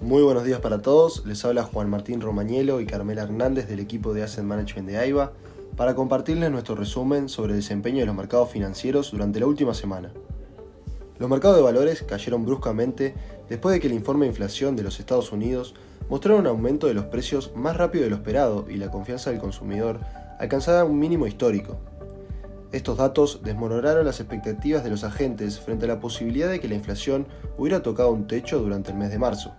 Muy buenos días para todos, les habla Juan Martín Romañelo y Carmela Hernández del equipo de Asset Management de AIBA para compartirles nuestro resumen sobre el desempeño de los mercados financieros durante la última semana. Los mercados de valores cayeron bruscamente después de que el informe de inflación de los Estados Unidos mostrara un aumento de los precios más rápido de lo esperado y la confianza del consumidor alcanzara un mínimo histórico. Estos datos desmoronaron las expectativas de los agentes frente a la posibilidad de que la inflación hubiera tocado un techo durante el mes de marzo.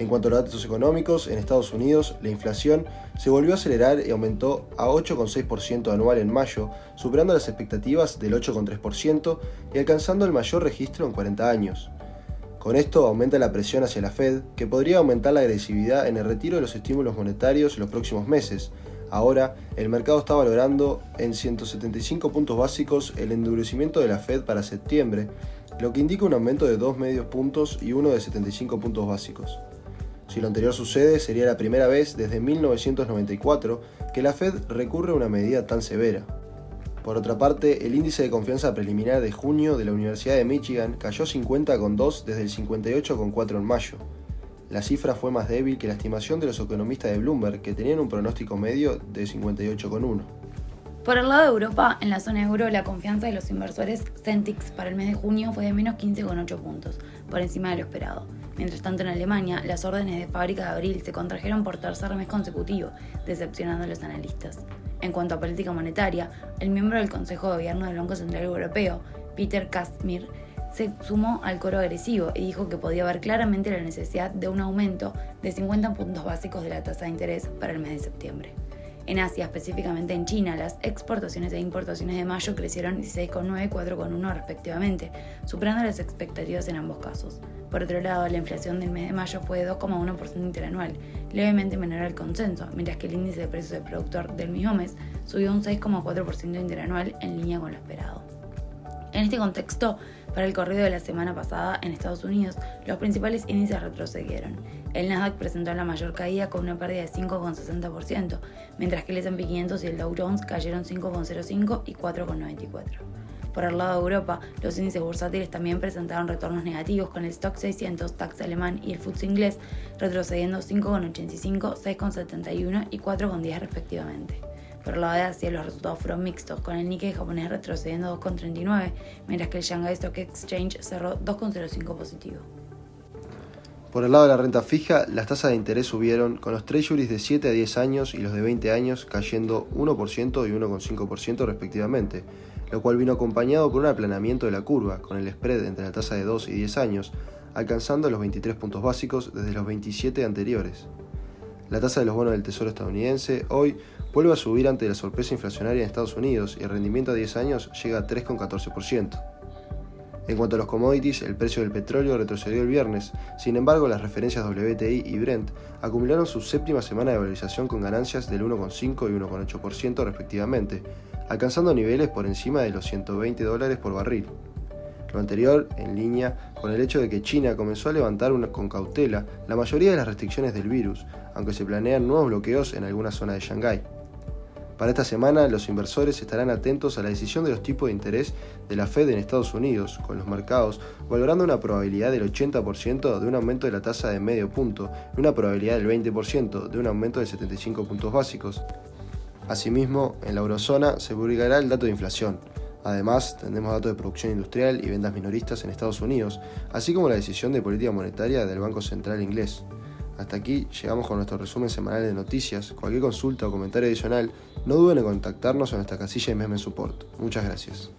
En cuanto a los datos económicos, en Estados Unidos la inflación se volvió a acelerar y aumentó a 8,6% anual en mayo, superando las expectativas del 8,3% y alcanzando el mayor registro en 40 años. Con esto aumenta la presión hacia la Fed, que podría aumentar la agresividad en el retiro de los estímulos monetarios en los próximos meses, Ahora, el mercado está valorando en 175 puntos básicos el endurecimiento de la Fed para septiembre, lo que indica un aumento de 2 medios puntos y uno de 75 puntos básicos. Si lo anterior sucede, sería la primera vez desde 1994 que la Fed recurre a una medida tan severa. Por otra parte, el índice de confianza preliminar de junio de la Universidad de Michigan cayó 50,2 desde el 58,4 en mayo, la cifra fue más débil que la estimación de los economistas de Bloomberg, que tenían un pronóstico medio de 58,1. Por el lado de Europa, en la zona euro, la confianza de los inversores Centix para el mes de junio fue de menos 15,8 puntos, por encima de lo esperado. Mientras tanto, en Alemania, las órdenes de fábrica de abril se contrajeron por tercer mes consecutivo, decepcionando a los analistas. En cuanto a política monetaria, el miembro del Consejo de Gobierno del Banco Central Europeo, Peter Kastmir, se sumó al coro agresivo y dijo que podía ver claramente la necesidad de un aumento de 50 puntos básicos de la tasa de interés para el mes de septiembre. En Asia, específicamente en China, las exportaciones e importaciones de mayo crecieron 16,9 y 4,1 respectivamente, superando las expectativas en ambos casos. Por otro lado, la inflación del mes de mayo fue de 2,1% interanual, levemente menor al consenso, mientras que el índice de precios del productor del mismo mes subió un 6,4% interanual en línea con lo esperado. En este contexto, para el corrido de la semana pasada en Estados Unidos, los principales índices retrocedieron. El Nasdaq presentó la mayor caída con una pérdida de 5,60%, mientras que el S&P 500 y el Dow Jones cayeron 5,05 y 4,94. Por el lado de Europa, los índices bursátiles también presentaron retornos negativos con el Stock 600, DAX alemán y el FTSE inglés retrocediendo 5,85, 6,71 y 4,10 respectivamente. Por el lado de Asia, los resultados fueron mixtos, con el Nikkei japonés retrocediendo 2,39, mientras que el Shanghai Stock Exchange cerró 2,05 positivo. Por el lado de la renta fija, las tasas de interés subieron, con los treasuries de 7 a 10 años y los de 20 años cayendo 1% y 1,5% respectivamente, lo cual vino acompañado por un aplanamiento de la curva, con el spread entre la tasa de 2 y 10 años, alcanzando los 23 puntos básicos desde los 27 anteriores. La tasa de los bonos del Tesoro estadounidense hoy vuelve a subir ante la sorpresa inflacionaria en Estados Unidos y el rendimiento a 10 años llega a 3,14%. En cuanto a los commodities, el precio del petróleo retrocedió el viernes, sin embargo las referencias WTI y Brent acumularon su séptima semana de valorización con ganancias del 1,5 y 1,8% respectivamente, alcanzando niveles por encima de los 120 dólares por barril. Lo anterior en línea con el hecho de que China comenzó a levantar con cautela la mayoría de las restricciones del virus, aunque se planean nuevos bloqueos en algunas zonas de Shanghái. Para esta semana, los inversores estarán atentos a la decisión de los tipos de interés de la Fed en Estados Unidos, con los mercados valorando una probabilidad del 80% de un aumento de la tasa de medio punto y una probabilidad del 20% de un aumento de 75 puntos básicos. Asimismo, en la eurozona se publicará el dato de inflación. Además, tendremos datos de producción industrial y ventas minoristas en Estados Unidos, así como la decisión de política monetaria del Banco Central inglés. Hasta aquí llegamos con nuestro resumen semanal de noticias. Cualquier consulta o comentario adicional, no duden en contactarnos en nuestra casilla de Meme Support. Muchas gracias.